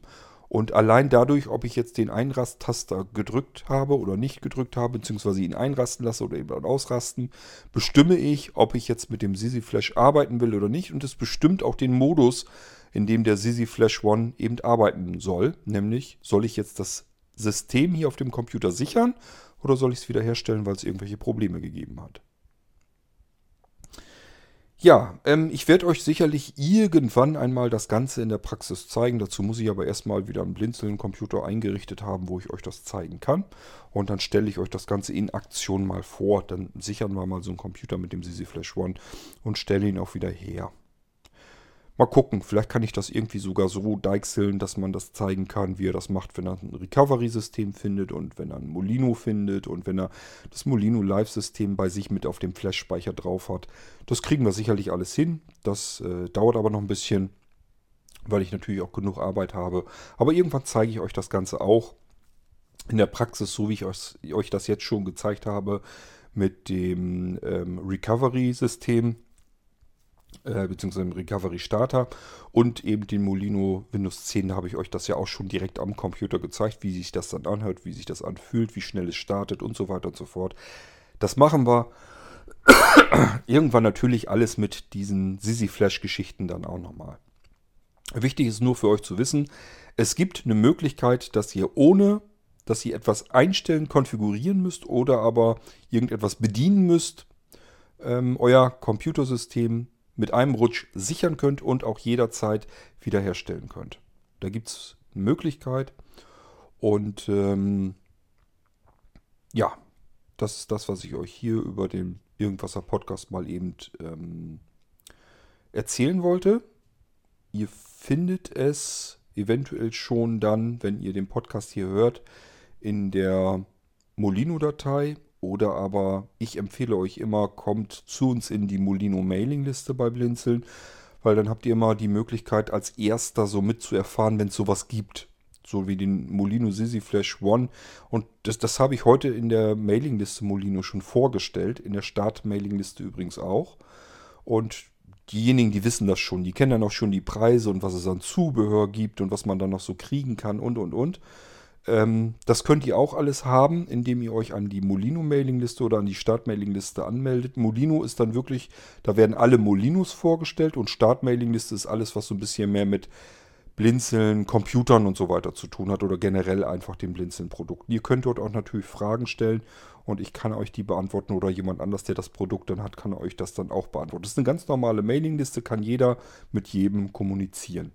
Und allein dadurch, ob ich jetzt den Einrasttaster gedrückt habe oder nicht gedrückt habe, beziehungsweise ihn einrasten lasse oder eben ausrasten, bestimme ich, ob ich jetzt mit dem Sisi Flash arbeiten will oder nicht. Und es bestimmt auch den Modus, in dem der Sisi Flash One eben arbeiten soll. Nämlich, soll ich jetzt das System hier auf dem Computer sichern oder soll ich es wiederherstellen, weil es irgendwelche Probleme gegeben hat? Ja, ähm, ich werde euch sicherlich irgendwann einmal das Ganze in der Praxis zeigen. Dazu muss ich aber erstmal wieder einen Blinzeln-Computer eingerichtet haben, wo ich euch das zeigen kann. Und dann stelle ich euch das Ganze in Aktion mal vor. Dann sichern wir mal so einen Computer mit dem Sisi Flash One und stellen ihn auch wieder her. Mal gucken, vielleicht kann ich das irgendwie sogar so deichseln, dass man das zeigen kann, wie er das macht, wenn er ein Recovery-System findet und wenn er ein Molino findet und wenn er das Molino Live-System bei sich mit auf dem Flash-Speicher drauf hat. Das kriegen wir sicherlich alles hin. Das äh, dauert aber noch ein bisschen, weil ich natürlich auch genug Arbeit habe. Aber irgendwann zeige ich euch das Ganze auch in der Praxis, so wie ich euch, das jetzt schon gezeigt habe mit dem ähm, Recovery-System äh, beziehungsweise im Recovery Starter und eben den Molino Windows 10, da habe ich euch das ja auch schon direkt am Computer gezeigt, wie sich das dann anhört, wie sich das anfühlt, wie schnell es startet und so weiter und so fort. Das machen wir irgendwann natürlich alles mit diesen Sisi Flash Geschichten dann auch nochmal. Wichtig ist nur für euch zu wissen, es gibt eine Möglichkeit, dass ihr ohne, dass ihr etwas einstellen, konfigurieren müsst oder aber irgendetwas bedienen müsst, ähm, euer Computersystem mit einem Rutsch sichern könnt und auch jederzeit wiederherstellen könnt. Da gibt es eine Möglichkeit. Und ähm, ja, das ist das, was ich euch hier über den Irgendwasser Podcast mal eben ähm, erzählen wollte. Ihr findet es eventuell schon dann, wenn ihr den Podcast hier hört, in der Molino-Datei oder aber ich empfehle euch immer, kommt zu uns in die Molino Mailingliste bei Blinzeln, weil dann habt ihr immer die Möglichkeit, als erster so mitzuerfahren, wenn es sowas gibt. so wie den Molino Sisi Flash One. Und das, das habe ich heute in der Mailingliste Molino schon vorgestellt, in der Start-Mailingliste übrigens auch. Und diejenigen, die wissen das schon, die kennen dann auch schon die Preise und was es an Zubehör gibt und was man dann noch so kriegen kann und und und. Ähm, das könnt ihr auch alles haben, indem ihr euch an die Molino-Mailingliste oder an die Start-Mailingliste anmeldet. Molino ist dann wirklich, da werden alle Molinos vorgestellt und Start-Mailingliste ist alles, was so ein bisschen mehr mit Blinzeln, Computern und so weiter zu tun hat oder generell einfach den Blinzeln-Produkten. Ihr könnt dort auch natürlich Fragen stellen und ich kann euch die beantworten oder jemand anders, der das Produkt dann hat, kann euch das dann auch beantworten. Das ist eine ganz normale Mailingliste, kann jeder mit jedem kommunizieren.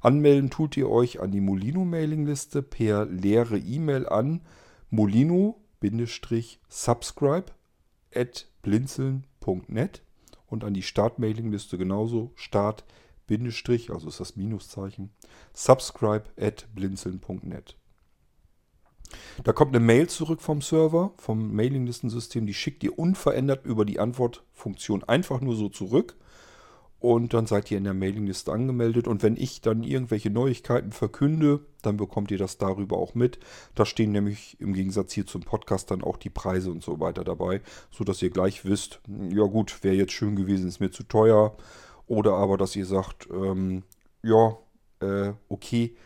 Anmelden tut ihr euch an die Molino-Mailingliste per leere E-Mail an molino-subscribe at blinzeln.net und an die Start-Mailingliste genauso start also ist das Minuszeichen, subscribe at blinzeln.net. Da kommt eine Mail zurück vom Server, vom Mailinglistensystem, die schickt ihr unverändert über die Antwortfunktion einfach nur so zurück und dann seid ihr in der Mailingliste angemeldet. Und wenn ich dann irgendwelche Neuigkeiten verkünde, dann bekommt ihr das darüber auch mit. Da stehen nämlich im Gegensatz hier zum Podcast dann auch die Preise und so weiter dabei, sodass ihr gleich wisst, ja gut, wäre jetzt schön gewesen, ist mir zu teuer. Oder aber, dass ihr sagt, ähm, ja, äh, okay,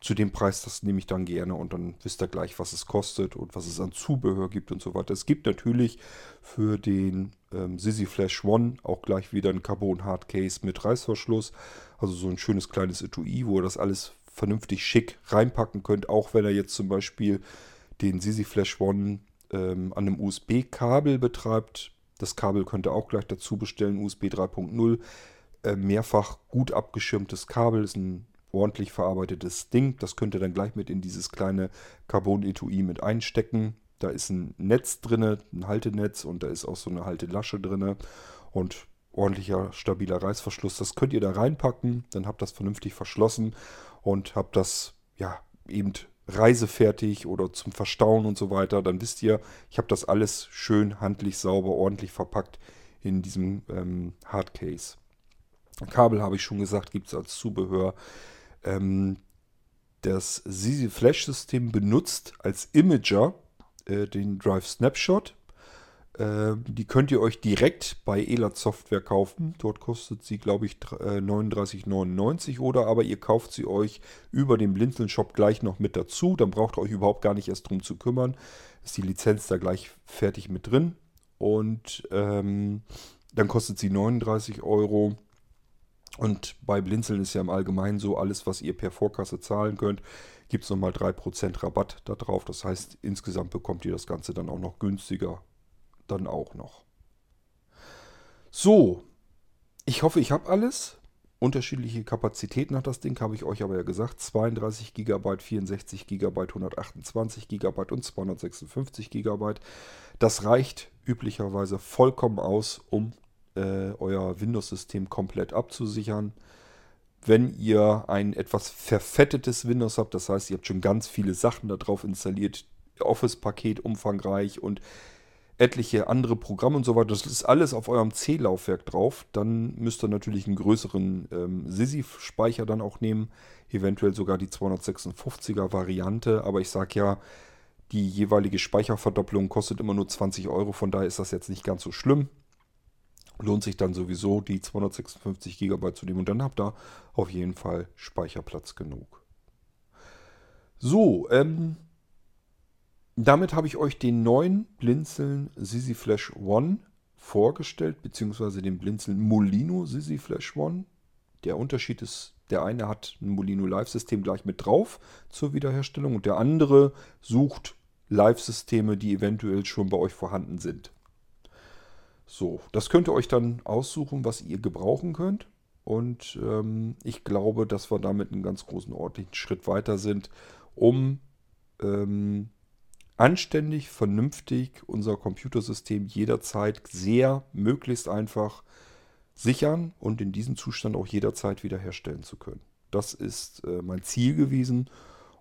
zu dem Preis, das nehme ich dann gerne und dann wisst ihr gleich, was es kostet und was es an Zubehör gibt und so weiter. Es gibt natürlich für den ähm, Sisi Flash One auch gleich wieder ein Carbon Hardcase mit Reißverschluss. Also so ein schönes kleines Etui, wo ihr das alles vernünftig schick reinpacken könnt, auch wenn er jetzt zum Beispiel den Sisi Flash One ähm, an einem USB-Kabel betreibt. Das Kabel könnt ihr auch gleich dazu bestellen, USB 3.0. Äh, mehrfach gut abgeschirmtes Kabel, ist ein ordentlich verarbeitetes Ding. Das könnt ihr dann gleich mit in dieses kleine Carbon-Etui mit einstecken. Da ist ein Netz drin, ein Haltenetz und da ist auch so eine Haltelasche drin und ordentlicher, stabiler Reißverschluss. Das könnt ihr da reinpacken, dann habt das vernünftig verschlossen und habt das ja eben reisefertig oder zum Verstauen und so weiter. Dann wisst ihr, ich habe das alles schön handlich, sauber, ordentlich verpackt in diesem ähm, Hardcase. Kabel habe ich schon gesagt, gibt es als Zubehör. Ähm, das Sisi Flash System benutzt als Imager äh, den Drive Snapshot. Äh, die könnt ihr euch direkt bei Elat Software kaufen. Dort kostet sie, glaube ich, äh, 39,99 oder aber ihr kauft sie euch über den Blinzeln Shop gleich noch mit dazu. Dann braucht ihr euch überhaupt gar nicht erst drum zu kümmern. Ist die Lizenz da gleich fertig mit drin. Und ähm, dann kostet sie 39 Euro. Und bei Blinzeln ist ja im Allgemeinen so, alles, was ihr per Vorkasse zahlen könnt, gibt es nochmal 3% Rabatt da drauf. Das heißt, insgesamt bekommt ihr das Ganze dann auch noch günstiger. Dann auch noch. So, ich hoffe, ich habe alles. Unterschiedliche Kapazitäten hat das Ding, habe ich euch aber ja gesagt. 32 GB, 64 GB, 128 GB und 256 GB. Das reicht üblicherweise vollkommen aus, um äh, euer Windows-System komplett abzusichern. Wenn ihr ein etwas verfettetes Windows habt, das heißt, ihr habt schon ganz viele Sachen darauf installiert, Office-Paket umfangreich und etliche andere Programme und so weiter, das ist alles auf eurem C-Laufwerk drauf, dann müsst ihr natürlich einen größeren ähm, SISI-Speicher dann auch nehmen, eventuell sogar die 256er Variante, aber ich sage ja, die jeweilige Speicherverdopplung kostet immer nur 20 Euro, von daher ist das jetzt nicht ganz so schlimm lohnt sich dann sowieso die 256 GB zu nehmen und dann habt ihr auf jeden Fall Speicherplatz genug. So, ähm, damit habe ich euch den neuen Blinzeln Sisi Flash One vorgestellt, beziehungsweise den Blinzeln Molino Sisi Flash One. Der Unterschied ist, der eine hat ein Molino Live-System gleich mit drauf zur Wiederherstellung und der andere sucht Live-Systeme, die eventuell schon bei euch vorhanden sind. So, das könnt ihr euch dann aussuchen, was ihr gebrauchen könnt. Und ähm, ich glaube, dass wir damit einen ganz großen ordentlichen Schritt weiter sind, um ähm, anständig, vernünftig unser Computersystem jederzeit sehr, möglichst einfach sichern und in diesem Zustand auch jederzeit wiederherstellen zu können. Das ist äh, mein Ziel gewesen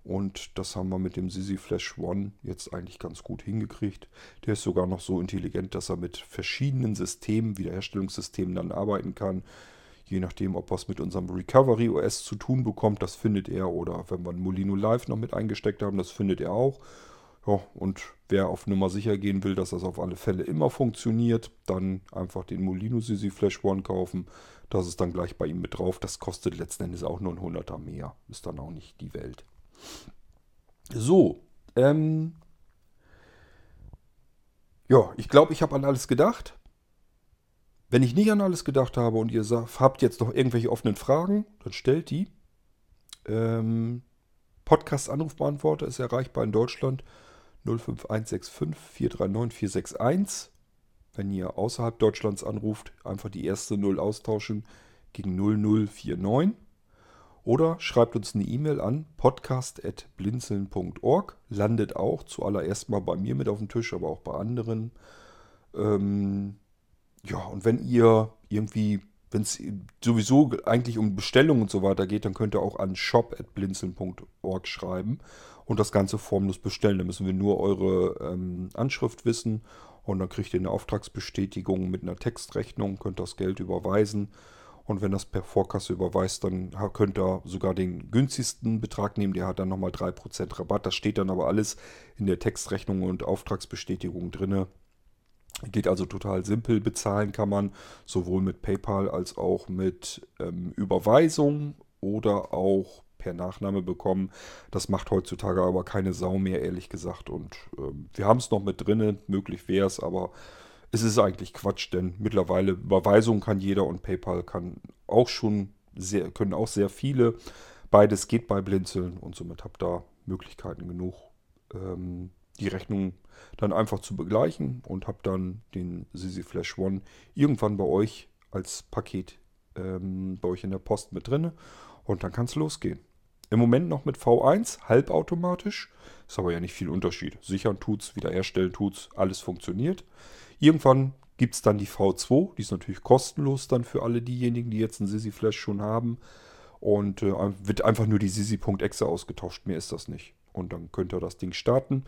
und das haben wir mit dem Sisi Flash One jetzt eigentlich ganz gut hingekriegt. Der ist sogar noch so intelligent, dass er mit verschiedenen Systemen, Wiederherstellungssystemen dann arbeiten kann. Je nachdem, ob was mit unserem Recovery OS zu tun bekommt, das findet er. Oder wenn wir ein Molino Live noch mit eingesteckt haben, das findet er auch. Ja, und wer auf Nummer sicher gehen will, dass das auf alle Fälle immer funktioniert, dann einfach den Molino Sisi Flash One kaufen. Das ist dann gleich bei ihm mit drauf. Das kostet letzten Endes auch nur ein 100er mehr. Ist dann auch nicht die Welt. So, ähm, ja, ich glaube, ich habe an alles gedacht. Wenn ich nicht an alles gedacht habe und ihr habt jetzt noch irgendwelche offenen Fragen, dann stellt die. Ähm, Podcast-Anrufbeantworter ist erreichbar in Deutschland 05165 439 461. Wenn ihr außerhalb Deutschlands anruft, einfach die erste 0 austauschen gegen 0049. Oder schreibt uns eine E-Mail an podcast.blinzeln.org. Landet auch zuallererst mal bei mir mit auf dem Tisch, aber auch bei anderen. Ähm, ja, und wenn ihr irgendwie, wenn es sowieso eigentlich um Bestellungen und so weiter geht, dann könnt ihr auch an shop.blinzeln.org schreiben und das Ganze formlos bestellen. Da müssen wir nur eure ähm, Anschrift wissen und dann kriegt ihr eine Auftragsbestätigung mit einer Textrechnung, könnt das Geld überweisen. Und wenn das per Vorkasse überweist, dann könnt ihr sogar den günstigsten Betrag nehmen. Der hat dann nochmal 3% Rabatt. Das steht dann aber alles in der Textrechnung und Auftragsbestätigung drin. Geht also total simpel. Bezahlen kann man sowohl mit PayPal als auch mit ähm, Überweisung oder auch per Nachname bekommen. Das macht heutzutage aber keine Sau mehr, ehrlich gesagt. Und ähm, wir haben es noch mit drin. Möglich wäre es, aber es ist eigentlich Quatsch, denn mittlerweile Überweisung kann jeder und PayPal kann auch schon sehr, können auch sehr viele. Beides geht bei Blinzeln und somit habt ihr Möglichkeiten genug, ähm, die Rechnung dann einfach zu begleichen und habt dann den Sisi Flash One irgendwann bei euch als Paket ähm, bei euch in der Post mit drin und dann kann es losgehen. Im Moment noch mit V1, halbautomatisch, ist aber ja nicht viel Unterschied. Sichern tut's, wiederherstellen tut's, alles funktioniert. Irgendwann gibt es dann die V2, die ist natürlich kostenlos dann für alle diejenigen, die jetzt einen Sisi Flash schon haben. Und äh, wird einfach nur die Sisi.exe ausgetauscht, mehr ist das nicht. Und dann könnt ihr das Ding starten.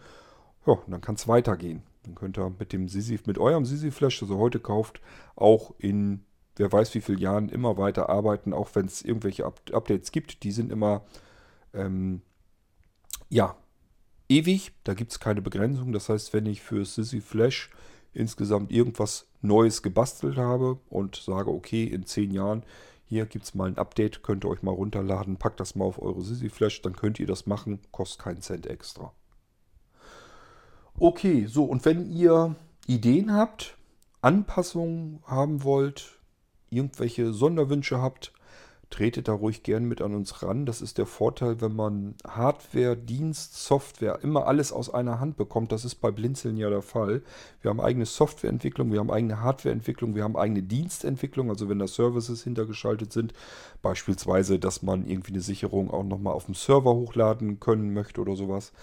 Ja, und dann kann es weitergehen. Dann könnt ihr mit dem Sisi, mit eurem Sisi Flash, das ihr heute kauft, auch in wer weiß wie vielen Jahren immer weiter arbeiten, auch wenn es irgendwelche Up Updates gibt. Die sind immer ähm, ja ewig. Da gibt es keine Begrenzung. Das heißt, wenn ich für Sisi Flash insgesamt irgendwas Neues gebastelt habe und sage, okay, in zehn Jahren, hier gibt es mal ein Update, könnt ihr euch mal runterladen, packt das mal auf eure Sisi Flash, dann könnt ihr das machen, kostet keinen Cent extra. Okay, so und wenn ihr Ideen habt, Anpassungen haben wollt, irgendwelche Sonderwünsche habt, tretet da ruhig gern mit an uns ran. Das ist der Vorteil, wenn man Hardware, Dienst, Software, immer alles aus einer Hand bekommt. Das ist bei Blinzeln ja der Fall. Wir haben eigene Softwareentwicklung, wir haben eigene Hardwareentwicklung, wir haben eigene Dienstentwicklung, also wenn da Services hintergeschaltet sind. Beispielsweise, dass man irgendwie eine Sicherung auch nochmal auf dem Server hochladen können möchte oder sowas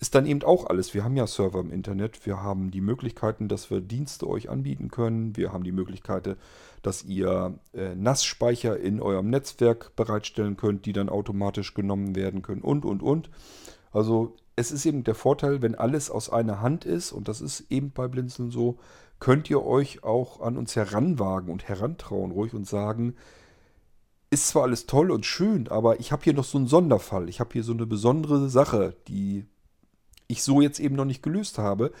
ist dann eben auch alles. Wir haben ja Server im Internet. Wir haben die Möglichkeiten, dass wir Dienste euch anbieten können. Wir haben die Möglichkeit, dass ihr äh, NAS-Speicher in eurem Netzwerk bereitstellen könnt, die dann automatisch genommen werden können und, und, und. Also es ist eben der Vorteil, wenn alles aus einer Hand ist, und das ist eben bei Blinzeln so, könnt ihr euch auch an uns heranwagen und herantrauen ruhig und sagen, ist zwar alles toll und schön, aber ich habe hier noch so einen Sonderfall. Ich habe hier so eine besondere Sache, die ich so jetzt eben noch nicht gelöst habe.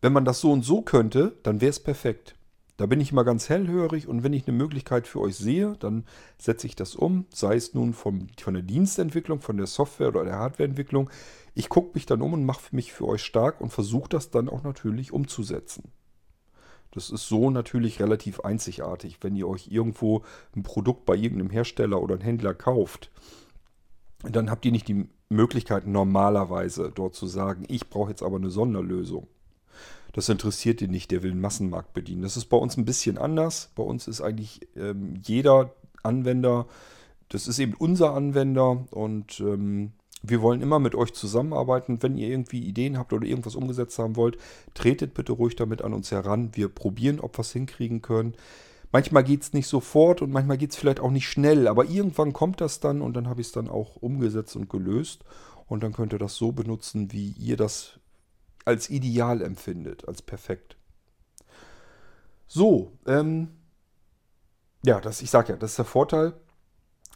Wenn man das so und so könnte, dann wäre es perfekt. Da bin ich immer ganz hellhörig und wenn ich eine Möglichkeit für euch sehe, dann setze ich das um, sei es nun vom, von der Dienstentwicklung, von der Software oder der Hardwareentwicklung. Ich gucke mich dann um und mache mich für euch stark und versuche das dann auch natürlich umzusetzen. Das ist so natürlich relativ einzigartig, wenn ihr euch irgendwo ein Produkt bei irgendeinem Hersteller oder einem Händler kauft. Dann habt ihr nicht die Möglichkeit normalerweise dort zu sagen, ich brauche jetzt aber eine Sonderlösung. Das interessiert ihn nicht, der will einen Massenmarkt bedienen. Das ist bei uns ein bisschen anders. Bei uns ist eigentlich ähm, jeder Anwender, das ist eben unser Anwender und ähm, wir wollen immer mit euch zusammenarbeiten. Wenn ihr irgendwie Ideen habt oder irgendwas umgesetzt haben wollt, tretet bitte ruhig damit an uns heran. Wir probieren, ob wir es hinkriegen können. Manchmal geht es nicht sofort und manchmal geht es vielleicht auch nicht schnell, aber irgendwann kommt das dann und dann habe ich es dann auch umgesetzt und gelöst. Und dann könnt ihr das so benutzen, wie ihr das als ideal empfindet, als perfekt. So, ähm, ja, das, ich sage ja, das ist der Vorteil.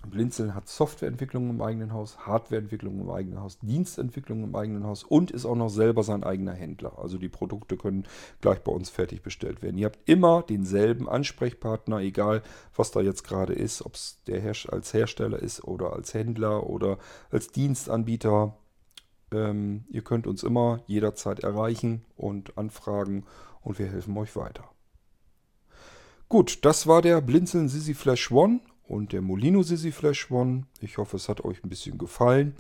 Blinzeln hat Softwareentwicklung im eigenen Haus, Hardwareentwicklung im eigenen Haus, Dienstentwicklung im eigenen Haus und ist auch noch selber sein eigener Händler. Also die Produkte können gleich bei uns fertig bestellt werden. Ihr habt immer denselben Ansprechpartner, egal was da jetzt gerade ist, ob es der Her als Hersteller ist oder als Händler oder als Dienstanbieter. Ähm, ihr könnt uns immer jederzeit erreichen und anfragen und wir helfen euch weiter. Gut, das war der Blinzeln Sisi Flash One und der Molino Sisi Flash One. Ich hoffe, es hat euch ein bisschen gefallen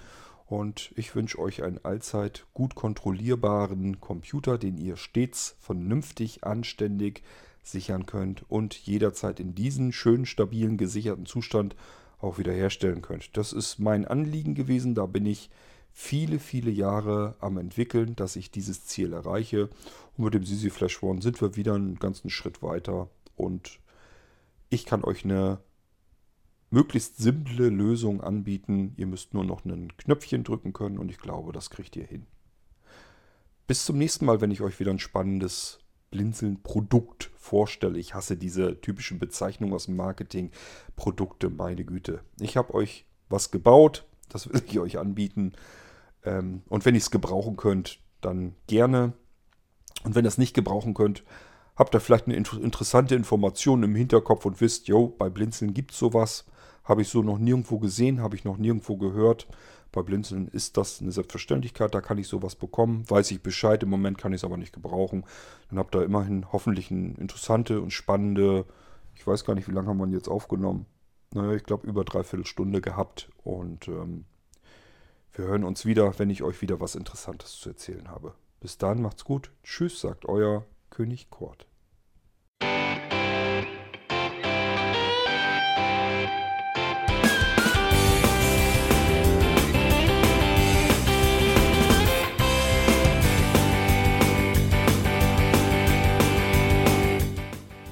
und ich wünsche euch einen allzeit gut kontrollierbaren Computer, den ihr stets vernünftig, anständig sichern könnt und jederzeit in diesen schönen, stabilen, gesicherten Zustand auch wieder herstellen könnt. Das ist mein Anliegen gewesen, da bin ich viele, viele Jahre am entwickeln, dass ich dieses Ziel erreiche. Und mit dem Sisi Flash One sind wir wieder einen ganzen Schritt weiter und ich kann euch eine möglichst simple Lösung anbieten. Ihr müsst nur noch ein Knöpfchen drücken können und ich glaube, das kriegt ihr hin. Bis zum nächsten Mal, wenn ich euch wieder ein spannendes Blinzeln-Produkt vorstelle. Ich hasse diese typischen Bezeichnungen aus dem Marketing. Produkte, meine Güte. Ich habe euch was gebaut, das will ich euch anbieten. Ähm, und wenn ihr es gebrauchen könnt, dann gerne. Und wenn ihr es nicht gebrauchen könnt, habt ihr vielleicht eine interessante Information im Hinterkopf und wisst, jo, bei Blinzeln gibt es sowas. Habe ich so noch nirgendwo gesehen, habe ich noch nirgendwo gehört. Bei Blinzeln ist das eine Selbstverständlichkeit, da kann ich sowas bekommen. Weiß ich Bescheid, im Moment kann ich es aber nicht gebrauchen. Dann habt ihr immerhin hoffentlich eine interessante und spannende, ich weiß gar nicht, wie lange haben wir jetzt aufgenommen. Naja, ich glaube über dreiviertel Stunde gehabt. Und ähm, wir hören uns wieder, wenn ich euch wieder was Interessantes zu erzählen habe. Bis dann, macht's gut. Tschüss, sagt euer König Kort.